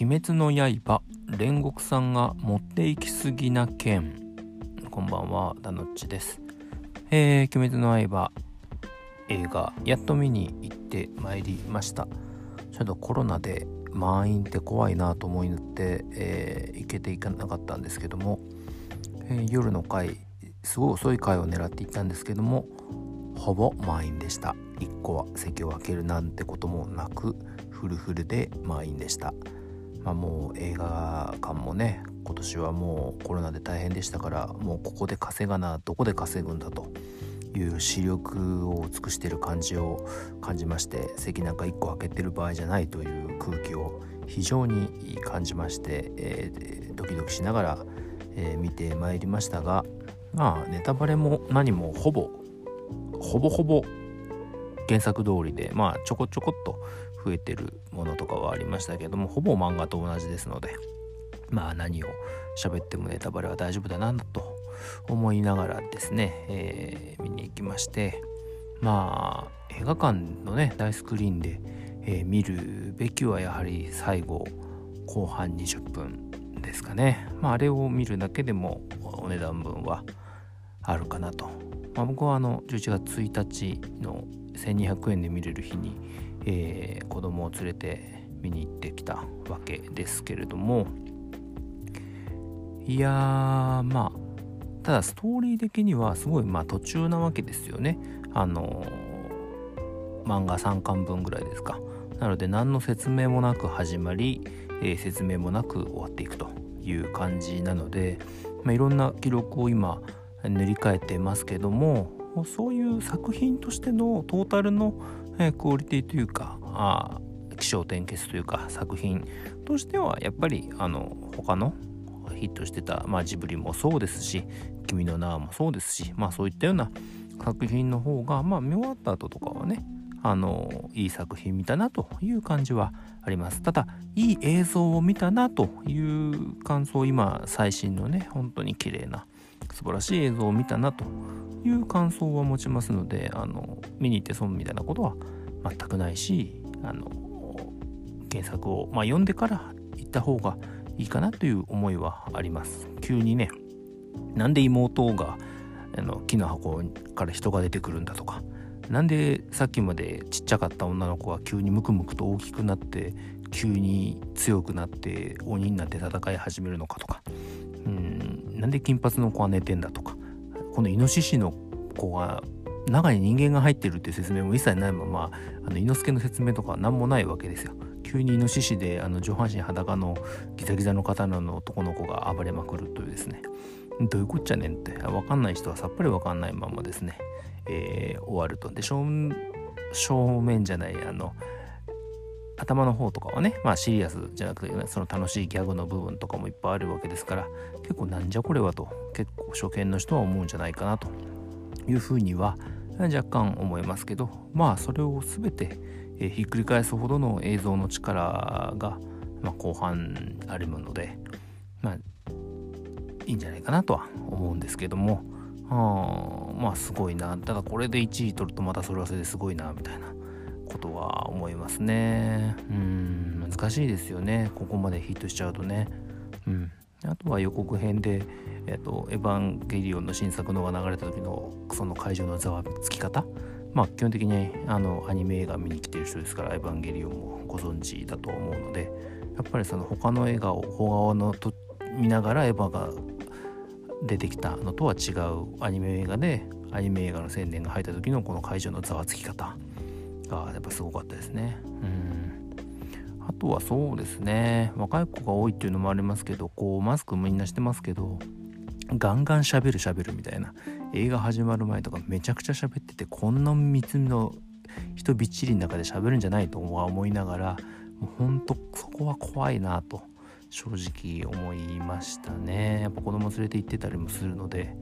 鬼滅の刃煉獄さんが持って行き過ぎな件こんばんはダノッチです。えー、鬼滅の刃映画やっと見に行ってまいりました。ちょっとコロナで満員って怖いなと思いって、えー、行けていかなかったんですけども、えー、夜の回すごい遅い回を狙っていったんですけどもほぼ満員でした。1個は席を空けるなんてこともなくフルフルで満員でした。まあもう映画館もね今年はもうコロナで大変でしたからもうここで稼がなどこで稼ぐんだという視力を尽くしてる感じを感じまして席なんか1個開けてる場合じゃないという空気を非常に感じまして、えー、ドキドキしながら、えー、見てまいりましたがまあネタバレも何もほぼほぼほぼ原作通りでまあちょこちょこっと増えてるものとかはありましたけどもほぼ漫画と同じですのでまあ何を喋ってもネタバレは大丈夫だなと思いながらですね、えー、見に行きましてまあ映画館のね大スクリーンで、えー、見るべきはやはり最後後半20分ですかね。まああれを見るだけでもお値段分はあるかなと、まあ、僕はあの11月1日の1200円で見れる日に、えー、子供を連れて見に行ってきたわけですけれどもいやーまあただストーリー的にはすごいまあ途中なわけですよね。あの漫画3巻分ぐらいですか。なので何の説明もなく始まり、えー、説明もなく終わっていくという感じなので、まあ、いろんな記録を今塗り替えてますけどもそういう作品としてのトータルの、え、クオリティというかあ気象転結というか作品としてはやっぱりあの他のヒットしてた、まあ、ジブリもそうですし「君の名は」もそうですし、まあ、そういったような作品の方が、まあ、見終わった後とかはねあのいい作品見たなという感じはあります。ただいい映像を見たなという感想今最新のね本当に綺麗な素晴らしい映像を見たなという感想は持ちますのであの見に行って損みたいなことは全くないしあの原作を、まあ、読んでから行った方がいいかなという思いはあります。急にねなんで妹があの木の箱から人が出てくるんだとかなんでさっきまでちっちゃかった女の子が急にムクムクと大きくなって急に強くなって鬼になって戦い始めるのかとかうんなんで金髪の子は寝てんだとかこのイノシシの子が中に人間が入ってるっていう説明も一切ないままあの猪之助の説明とか何もないわけですよ。急にイノシシであの上半身裸のギザギザの刀の男の子が暴れまくるというですね。どういうこっちゃねんって分かんない人はさっぱり分かんないままですね、えー、終わると。で正面じゃないあの頭の方とかはねまあシリアスじゃなくて、ね、その楽しいギャグの部分とかもいっぱいあるわけですから結構なんじゃこれはと結構初見の人は思うんじゃないかなというふうには若干思いますけどまあそれを全てえー、ひっくり返すほどの映像の力が、まあ、後半あるので、まあ、いいんじゃないかなとは思うんですけども、あまあすごいな。ただこれで1位取るとまたそれはそれですごいな、みたいなことは思いますね。うん、難しいですよね。ここまでヒットしちゃうとね。うん。あとは予告編で、えっと、エヴァンゲリオンの新作のが流れた時のその会場のざわつき方まあ基本的にあのアニメ映画見に来てる人ですから「エヴァンゲリオン」もご存知だと思うのでやっぱりその他の映画を他のと見ながらエヴァが出てきたのとは違うアニメ映画でアニメ映画の宣伝が入った時のこの会場のざわつき方がやっぱすごかったですね。うん。あとはそうですね。若い子が多いっていうのもありますけどこうマスクみんなしてますけどガンガン喋る喋るみたいな。映画始まる前とかめちゃくちゃ喋っててこんな三つの人びっちりの中で喋るんじゃないとは思いながらもうほんとそこは怖いなと正直思いましたね。やっぱ子供連れて行ってたりもするので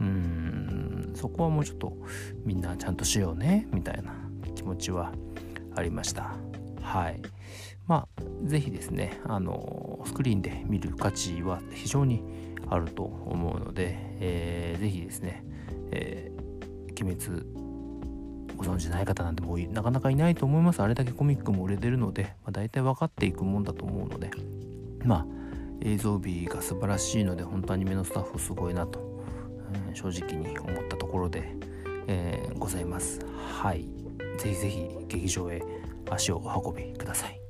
うんそこはもうちょっとみんなちゃんとしようねみたいな。気持ちはありました。はいまあ、是非ですねあのスクリーンで見る価値は非常にあると思うので、えー、ですね、えー、鬼滅ご存知ない方なんてもうなかなかいないと思いますあれだけコミックも売れてるので、まあ、大体分かっていくもんだと思うのでまあ映像美が素晴らしいので本当アニメのスタッフすごいなと、うん、正直に思ったところで、えー、ございますはい。ぜひぜひ劇場へ足をお運びください。